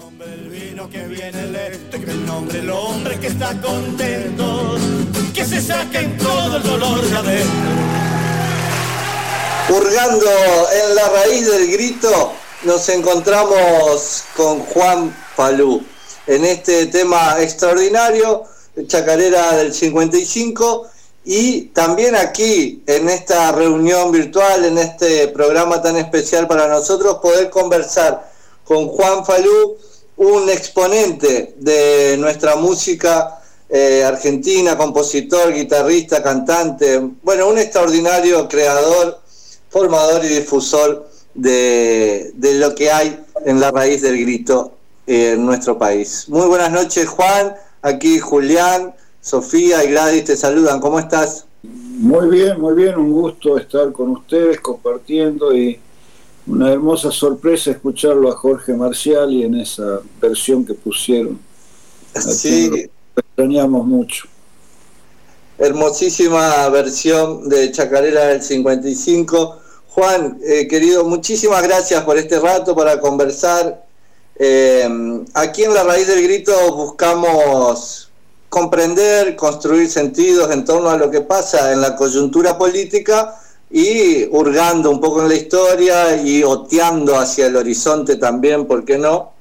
nombre del vino que viene lento, que el nombre del hombre que está contento, que se saquen todo el dolor de adentro. Hurgando en la raíz del grito, nos encontramos con Juan Palú en este tema extraordinario, Chacarera del 55, y también aquí en esta reunión virtual, en este programa tan especial para nosotros, poder conversar con Juan Falú, un exponente de nuestra música eh, argentina, compositor, guitarrista, cantante, bueno, un extraordinario creador, formador y difusor de, de lo que hay en la raíz del grito en nuestro país. Muy buenas noches, Juan. Aquí Julián, Sofía y Gladys te saludan. ¿Cómo estás? Muy bien, muy bien. Un gusto estar con ustedes compartiendo y una hermosa sorpresa escucharlo a Jorge Marcial y en esa versión que pusieron. sí. Lo extrañamos mucho. Hermosísima versión de Chacarera del 55. Juan, eh, querido, muchísimas gracias por este rato para conversar. Eh, aquí en La Raíz del Grito buscamos comprender, construir sentidos en torno a lo que pasa en la coyuntura política y hurgando un poco en la historia y oteando hacia el horizonte también, ¿por qué no?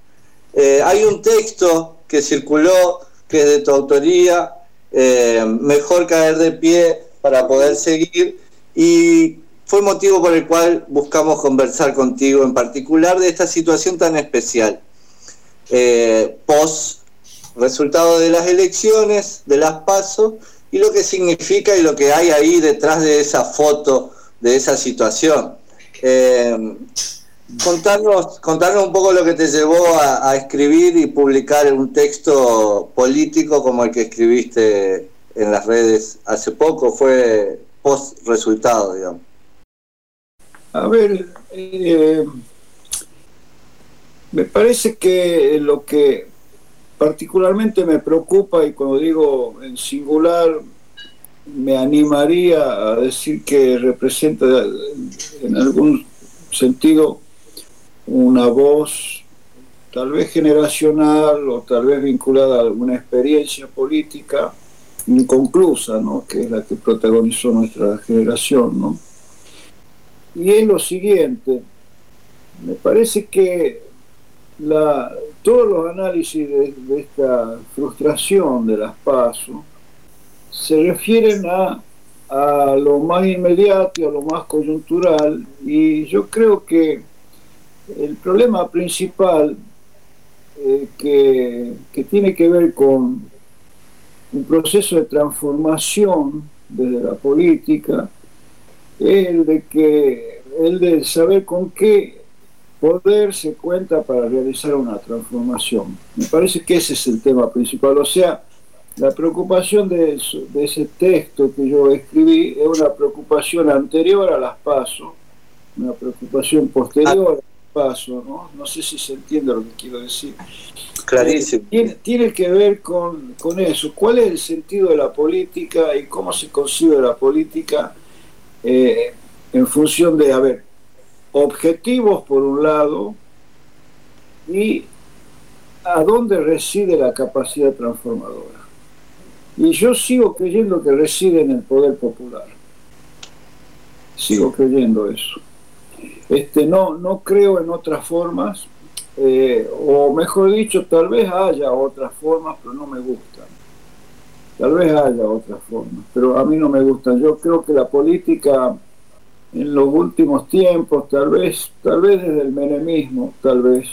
Eh, hay un texto que circuló, que es de tu autoría, eh, Mejor caer de pie para poder seguir, y fue motivo por el cual buscamos conversar contigo, en particular de esta situación tan especial. Eh, post resultado de las elecciones, de las pasos, y lo que significa y lo que hay ahí detrás de esa foto de esa situación. Eh, contarnos, contarnos un poco lo que te llevó a, escribir y publicar un texto político como el que escribiste en las redes hace poco, fue post resultado, digamos. A ver, eh, me parece que lo que particularmente me preocupa, y cuando digo en singular, me animaría a decir que representa en algún sentido una voz tal vez generacional o tal vez vinculada a alguna experiencia política inconclusa, ¿no? que es la que protagonizó nuestra generación. ¿no? Y es lo siguiente, me parece que la, todos los análisis de, de esta frustración de las pasos se refieren a, a lo más inmediato, a lo más coyuntural, y yo creo que el problema principal eh, que, que, tiene que ver con un proceso de transformación desde la política es el de que el de saber con qué poder se cuenta para realizar una transformación. Me parece que ese es el tema principal. O sea, la preocupación de, ese texto que yo escribí es una preocupación anterior a las pasos, una preocupación posterior a las pasos, ¿no? No sé si se entiende lo que quiero decir. Clarísimo. Eh, tiene, que ver con, con, eso. ¿Cuál es el sentido de la política y cómo se concibe la política eh, en función de, a ver, objetivos por un lado y a dónde reside la capacidad transformadora? Y yo sigo creyendo que reside en el poder popular. Sigo creyendo eso. Este, no, no creo en otras formas, eh, o mejor dicho, tal vez haya otras formas, pero no me gustan. Tal vez haya otras formas, pero a mí no me gustan. Yo creo que la política en los últimos tiempos, tal vez, tal vez desde el menemismo, tal vez,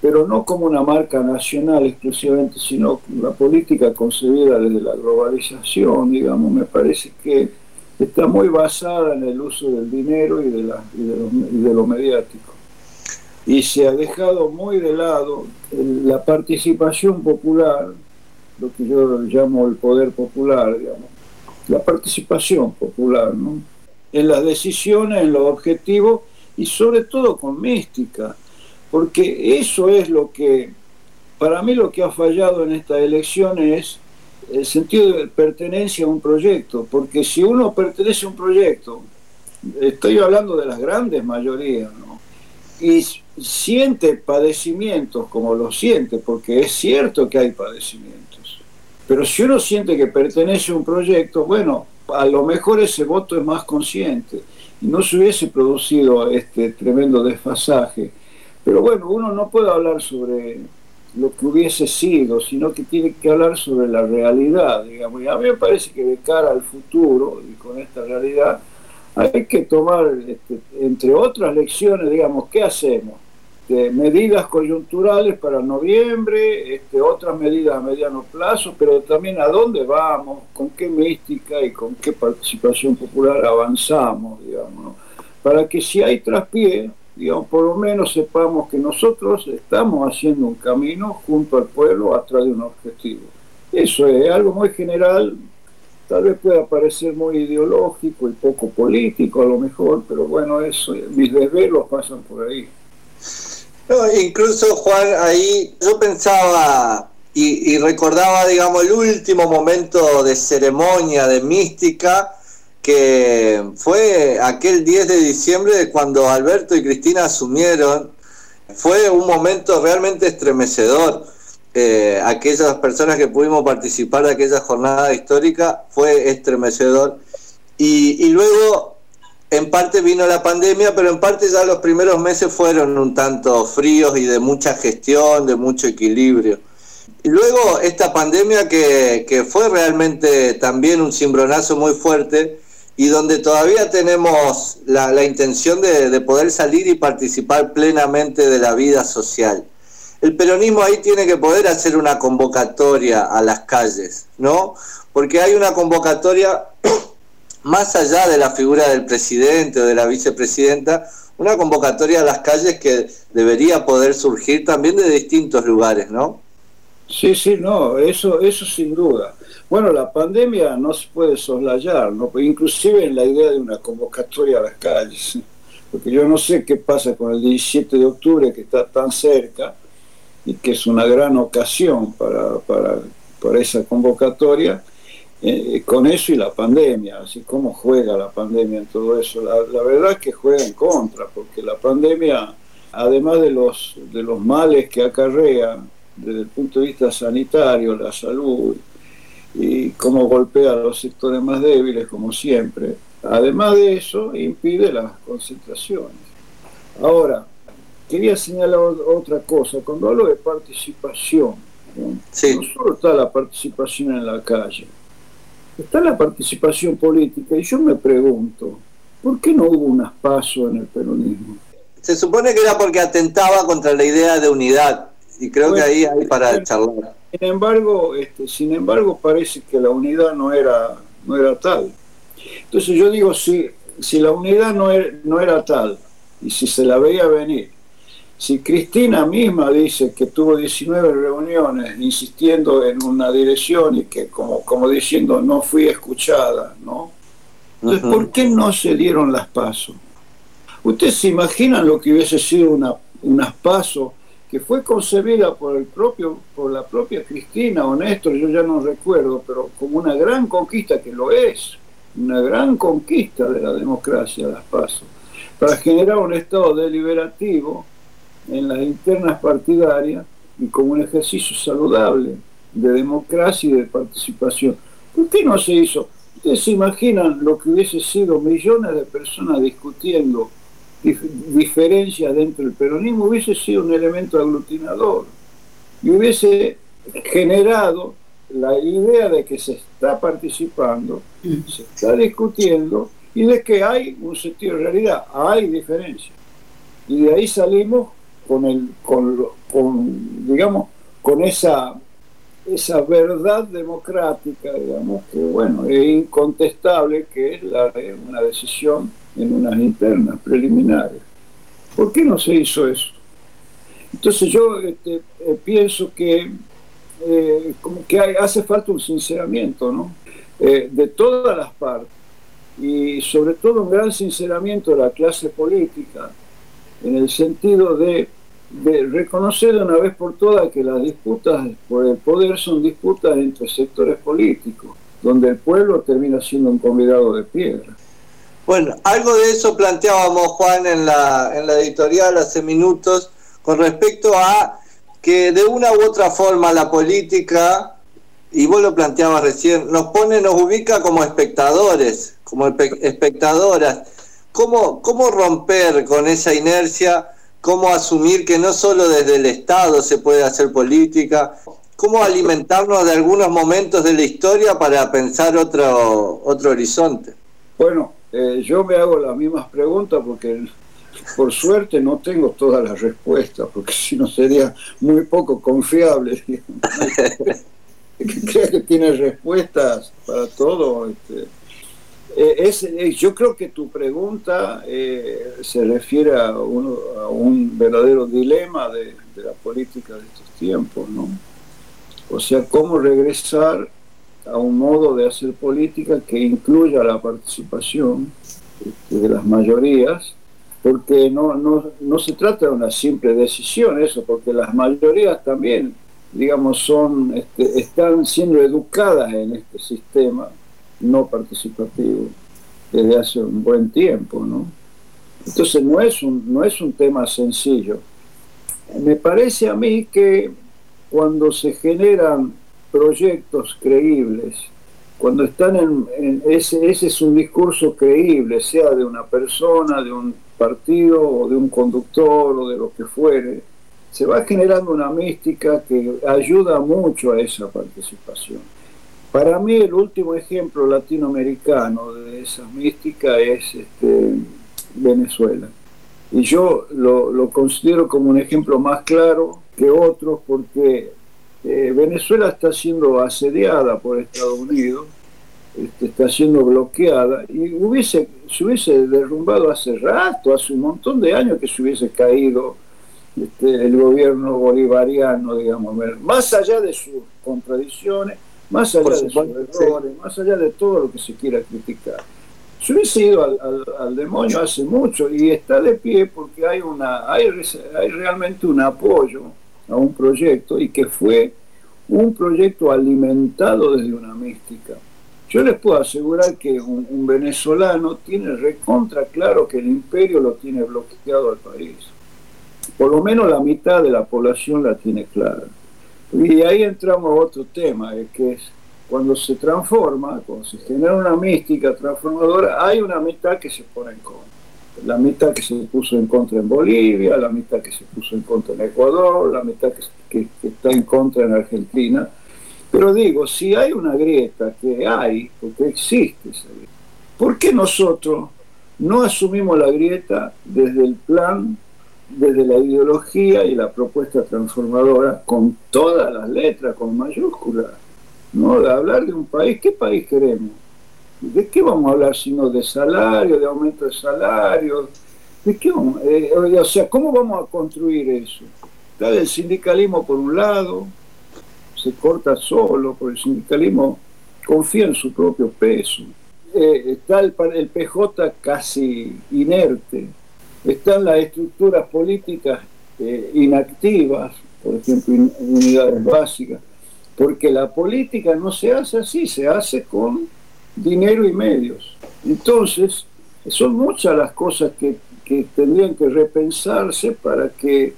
pero no como una marca nacional exclusivamente, sino la política concebida desde la globalización, digamos, me parece que está muy basada en el uso del dinero y de, y de, lo, mediático. Y se ha dejado muy de lado la participación popular, lo que yo llamo el poder popular, digamos, la participación popular, ¿no? En las decisiones, en los objetivos y sobre todo con mística porque eso es lo que, para mí lo que ha fallado en esta elección es el sentido de pertenencia a un proyecto, porque si uno pertenece a un proyecto, estoy hablando de las grandes mayorías, ¿no? y siente padecimientos como lo siente, porque es cierto que hay padecimientos, pero si uno siente que pertenece a un proyecto, bueno, a lo mejor ese voto es más consciente y no se hubiese producido este tremendo desfasaje. Pero bueno, uno no puede hablar sobre lo que hubiese sido, sino que tiene que hablar sobre la realidad, digamos. Y a mí me parece que de cara al futuro y con esta realidad hay que tomar, este, entre otras lecciones, digamos, ¿qué hacemos? medidas coyunturales para noviembre, este, otras medidas a mediano plazo, pero también a dónde vamos, con qué mística y con qué participación popular avanzamos, digamos, para que si hay traspié, digamos, por lo menos sepamos que nosotros estamos haciendo un camino junto al pueblo atrás de un objetivo. Eso es algo muy general, tal vez pueda parecer muy ideológico y poco político a lo mejor, pero bueno, eso, mis desvelos pasan por ahí. No, incluso Juan, ahí yo pensaba y, recordaba, digamos, el último momento de ceremonia, de mística, que fue aquel 10 de diciembre cuando Alberto y Cristina asumieron. Fue un momento realmente estremecedor. Eh, aquellas personas que pudimos participar de aquella jornada histórica fue estremecedor. Y, y luego en parte vino la pandemia, pero en parte ya los primeros meses fueron un tanto fríos y de mucha gestión, de mucho equilibrio. Y luego esta pandemia que, que fue realmente también un cimbronazo muy fuerte y donde todavía tenemos la, intención de poder salir y participar plenamente de la vida social. El peronismo ahí tiene que poder hacer una convocatoria a las calles, ¿no? Porque hay una convocatoria más allá de la figura del presidente o de la vicepresidenta, una convocatoria a las calles que debería poder surgir también de distintos lugares, ¿no? Sí, sí, no, eso, eso sin duda. Bueno, la pandemia no se puede soslayar, ¿no? inclusive en la idea de una convocatoria a las calles, porque yo no sé qué pasa con el 17 de octubre que está tan cerca y que es una gran ocasión para, para, para esa convocatoria, eh, con eso y la pandemia, así como juega la pandemia en todo eso. La, verdad es que juega en contra, porque la pandemia, además de los, de los males que acarrea desde el punto de vista sanitario, la salud y cómo golpea a los sectores más débiles, como siempre, además de eso, impide las concentraciones. Ahora, quería señalar otra cosa. Cuando hablo de participación, no solo está la participación en la calle, está la participación política y yo me pregunto, ¿por qué no hubo un aspaso en el peronismo? Se supone que era porque atentaba contra la idea de unidad y creo que ahí hay para charlar. Sin embargo, este, sin embargo parece que la unidad no era no era tal. Entonces yo digo si si la unidad no era, no era tal y si se la veía venir si Cristina misma dice que tuvo 19 reuniones insistiendo en una dirección y que como, como diciendo no fui escuchada, ¿no? Entonces, ¿por qué no se dieron las pasos? ¿Ustedes se imaginan lo que hubiese sido una, unas pasos que fue concebida por el propio, por la propia Cristina o Néstor, yo ya no recuerdo, pero como una gran conquista que lo es, una gran conquista de la democracia, las pasos, para generar un estado deliberativo en las internas partidarias y como un ejercicio saludable de democracia y de participación. ¿Por qué no se hizo? Ustedes se imaginan lo que hubiese sido millones de personas discutiendo diferencias dentro del peronismo, hubiese sido un elemento aglutinador y hubiese generado la idea de que se está participando, se está discutiendo y de que hay un sentido de realidad, hay diferencias. Y de ahí salimos con el con, digamos con esa esa verdad democrática digamos que bueno es incontestable que es la, una decisión en unas internas preliminares ¿por qué no se hizo eso? entonces yo este, eh, pienso que eh, hace falta un sinceramiento. Eh, de todas las partes y sobre todo un gran sinceramiento de la clase política en el sentido de de reconocer de una vez por todas que las disputas por el poder son disputas entre sectores políticos, donde el pueblo termina siendo un convidado de piedra. Bueno, algo de eso planteábamos, Juan, en la, en la editorial hace minutos, con respecto a que de una u otra forma la política, y vos lo planteabas recién, nos pone, nos ubica como espectadores, como espectadoras. ¿Cómo, ¿Cómo romper con esa inercia? ¿Cómo asumir que no solo desde el Estado se puede hacer política? ¿Cómo alimentarnos de algunos momentos de la historia para pensar otro, otro horizonte? Bueno, eh, yo me hago las mismas preguntas porque por suerte no tengo todas las respuestas, porque si no sería muy poco confiable. Creo que tiene respuestas para todo. Este. Eh, es, eh, yo creo que tu pregunta se refiere a, un verdadero dilema de, de, la política de estos tiempos, ¿no? O sea, cómo regresar a un modo de hacer política que incluya la participación este, de las mayorías, porque no, no, se trata de una simple decisión eso, porque las mayorías también, digamos, son, este, están siendo educadas en este sistema no participativo desde hace un buen tiempo, ¿no? Entonces no es un, no es un tema sencillo. Me parece a mí que cuando se generan proyectos creíbles, cuando están en, ese, ese es un discurso creíble, sea de una persona, de un partido o de un conductor o de lo que fuere, se va generando una mística que ayuda mucho a esa participación. Para mí el último ejemplo latinoamericano de esa mística es este, Venezuela. Y yo lo, lo considero como un ejemplo más claro que otros porque eh, Venezuela está siendo asediada por Estados Unidos, este, está siendo bloqueada y hubiese, se hubiese derrumbado hace rato, hace un montón de años que se hubiese caído este, el gobierno bolivariano, digamos, más allá de sus contradicciones, más allá de sus errores, más allá de todo lo que se quiera criticar. Se hubiese ido al, demonio hace mucho y está de pie porque hay, una, hay, hay realmente un apoyo a un proyecto y que fue un proyecto alimentado desde una mística. Yo les puedo asegurar que un, venezolano tiene recontra claro que el imperio lo tiene bloqueado al país. Por lo menos la mitad de la población la tiene clara. Y ahí entramos a otro tema, que es cuando se transforma, cuando se genera una mística transformadora, hay una mitad que se pone en contra la mitad que se puso en contra en Bolivia, la mitad que se puso en contra en Ecuador, la mitad que, está en contra en Argentina. Pero digo, si hay una grieta, que hay, porque existe esa grieta, ¿por qué nosotros no asumimos la grieta desde el plan, desde la ideología y la propuesta transformadora, con todas las letras, con mayúsculas? ¿no? De hablar de un país, ¿qué país queremos? ¿De qué vamos a hablar sino de salario, de aumento de salario? ¿De qué eh, o sea, ¿cómo vamos a construir eso? Está el sindicalismo por un lado, se corta solo, porque el sindicalismo confía en su propio peso. Eh, está el, PJ casi inerte, están las estructuras políticas eh, inactivas, por ejemplo, unidades básicas, porque la política no se hace así, se hace con dinero y medios. Entonces, son muchas las cosas que, tendrían que repensarse para que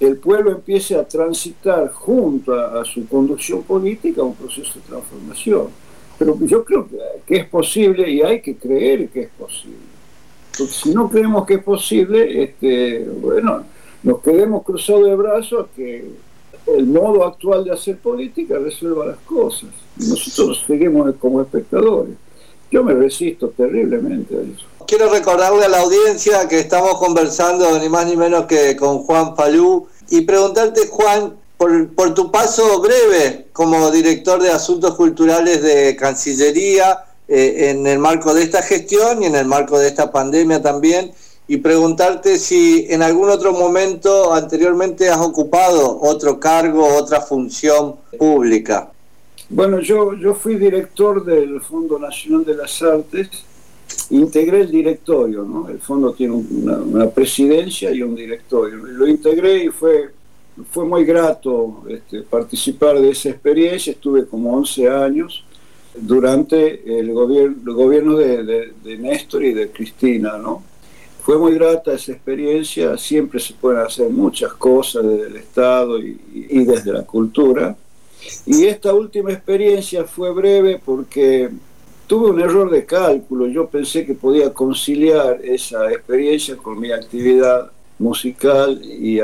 el pueblo empiece a transitar junto a, su conducción política un proceso de transformación. Pero yo creo que, es posible y hay que creer que es posible. Porque si no creemos que es posible, este, bueno, nos quedemos cruzados de brazos que el modo actual de hacer política resuelva las cosas. Nosotros seguimos como espectadores. Yo me resisto terriblemente a eso. Quiero recordarle a la audiencia que estamos conversando ni más ni menos que con Juan Falú y preguntarte, Juan, por, por tu paso breve como director de Asuntos Culturales de Cancillería eh, en el marco de esta gestión y en el marco de esta pandemia también, y preguntarte si en algún otro momento anteriormente has ocupado otro cargo, otra función pública. Bueno, yo, yo fui director del Fondo Nacional de las Artes, integré el directorio, ¿no? El fondo tiene una, presidencia y un directorio. Lo integré y fue, fue muy grato este, participar de esa experiencia, estuve como 11 años durante el gobierno, el gobierno de, Néstor y de Cristina, ¿no? Fue muy grata esa experiencia, siempre se pueden hacer muchas cosas desde el Estado y, y desde la cultura. Y esta última experiencia fue breve porque tuve un error de cálculo. Yo pensé que podía conciliar esa experiencia con mi actividad musical y,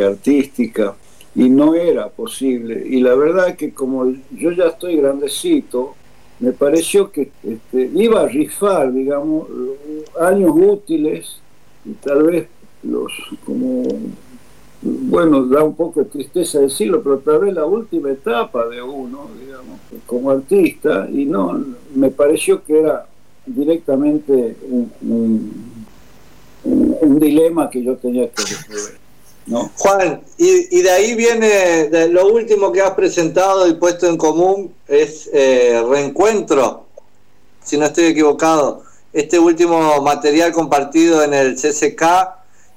artística y no era posible. Y la verdad que como yo ya estoy grandecito, me pareció que este, iba a rifar, digamos, años útiles y tal vez los como bueno, da un poco de tristeza decirlo, pero tal vez la última etapa de uno, digamos, como artista, y no, me pareció que era directamente un, dilema que yo tenía que resolver. ¿No? Juan, y, de ahí viene, lo último que has presentado y puesto en común es eh, Reencuentro, si no estoy equivocado, este último material compartido en el CCK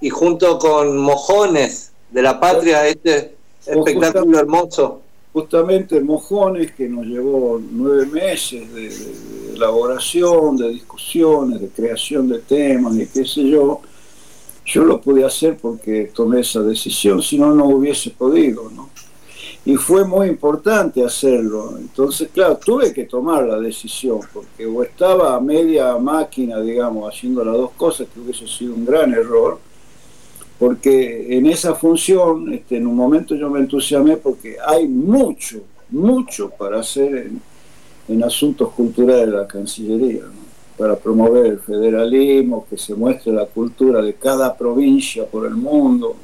y junto con Mojones, de la patria, este espectáculo hermoso. Justamente Mojones, que nos llevó nueve meses de, elaboración, de discusiones, de creación de temas y qué sé yo, yo lo pude hacer porque tomé esa decisión, si no, no hubiese podido, ¿no? Y fue muy importante hacerlo. Entonces, claro, tuve que tomar la decisión, porque o estaba a media máquina, digamos, haciendo las dos cosas, que hubiese sido un gran error, porque en esa función, este, en un momento yo me entusiasmé porque hay mucho, mucho para hacer en, asuntos culturales de la Cancillería, para promover el federalismo, que se muestre la cultura de cada provincia por el mundo.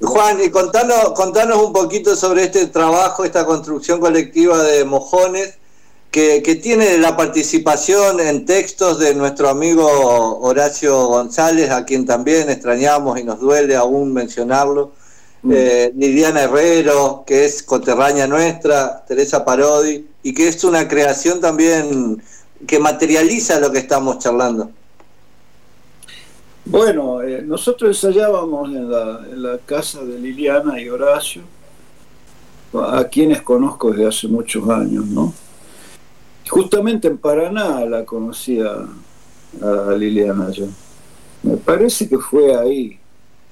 Juan, y contanos, contanos un poquito sobre este trabajo, esta construcción colectiva de mojones que, tiene la participación en textos de nuestro amigo Horacio González, a quien también extrañamos y nos duele aún mencionarlo, mm. eh, Liliana Herrero, que es coterránea nuestra, Teresa Parodi, y que es una creación también que materializa lo que estamos charlando. Bueno, eh, nosotros ensayábamos en la, en la casa de Liliana y Horacio, a quienes conozco desde hace muchos años, ¿no? Justamente en Paraná la conocí a, Liliana yo. Me parece que fue ahí,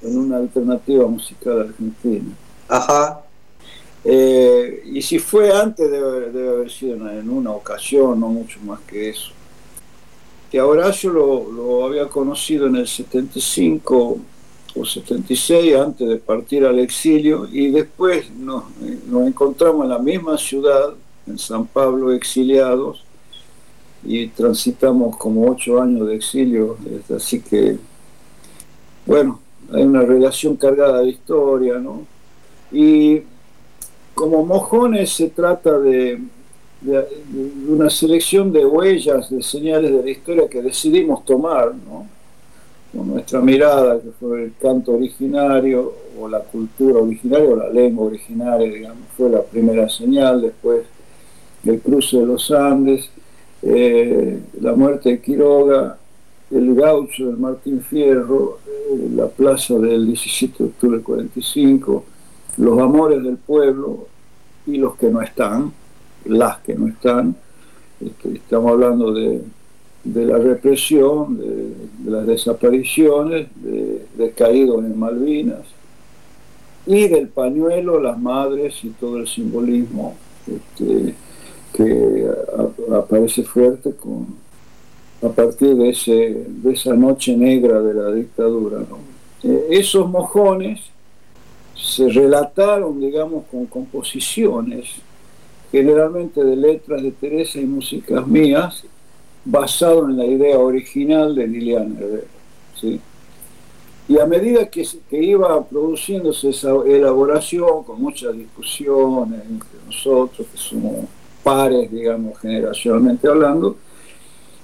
en una alternativa musical argentina. Ajá. Eh, y si fue antes, debe, haber sido en una ocasión, no mucho más que eso. Que ahora yo lo, había conocido en el 75 o 76, antes de partir al exilio, y después nos, nos encontramos en la misma ciudad en San Pablo exiliados y transitamos como ocho años de exilio, así que, bueno, hay una relación cargada de historia, ¿no? Y como mojones se trata de, una selección de huellas, de señales de la historia que decidimos tomar, ¿no? Con nuestra mirada, que fue el canto originario, o la cultura originaria, o la lengua originaria, digamos, fue la primera señal, después el cruce de los Andes, eh, la muerte de Quiroga, el gaucho del Martín Fierro, eh, la plaza del 17 de octubre del 45, los amores del pueblo y los que no están, las que no están. Este, estamos hablando de, la represión, de, las desapariciones, de, de caídos en Malvinas y del pañuelo, las madres y todo el simbolismo este, que aparece fuerte con, a partir de, ese, de esa noche negra de la dictadura. Eh, esos mojones se relataron, digamos, con composiciones, generalmente de letras de Teresa y músicas mías, basado en la idea original de Liliana Herrera. Y a medida que, que, iba produciéndose esa elaboración, con muchas discusiones entre nosotros, que somos pares, digamos, generacionalmente hablando,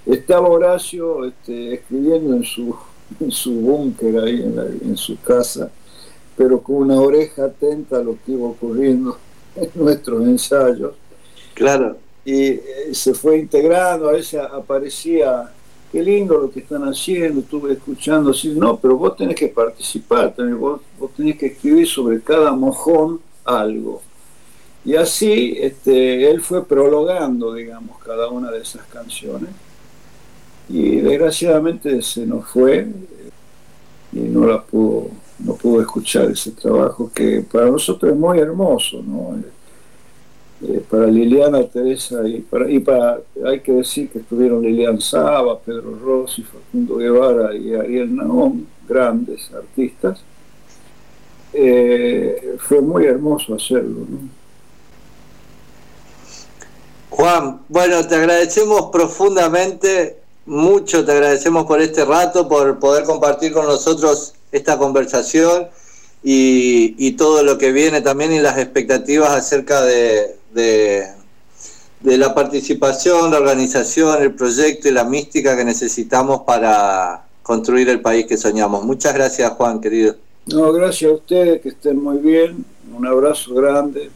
estaba Horacio este, escribiendo en su, en su búnker ahí en, su casa, pero con una oreja atenta a lo que iba ocurriendo en nuestros ensayos. Claro. Y eh, se fue integrando, a veces aparecía, qué lindo lo que están haciendo, estuve escuchando así, no, pero vos tenés que participar, vos, vos tenés que escribir sobre cada mojón algo Y así este, él fue prologando, digamos, cada una de esas canciones. Y desgraciadamente se nos fue y no la pudo, no pudo escuchar ese trabajo que para nosotros es muy hermoso, ¿no? Eh, para Liliana Teresa y para, y para, hay que decir que estuvieron Lilian Saba, Pedro Rossi, Facundo Guevara y Ariel Naón, grandes artistas. Eh, fue muy hermoso hacerlo. Juan, bueno, te agradecemos profundamente, mucho te agradecemos por este rato, por poder compartir con nosotros esta conversación y todo lo que viene también y las expectativas acerca de, de, la participación, la organización, el proyecto y la mística que necesitamos para construir el país que soñamos. Muchas gracias, Juan, querido. No, gracias a ustedes, que estén muy bien. Un abrazo grande.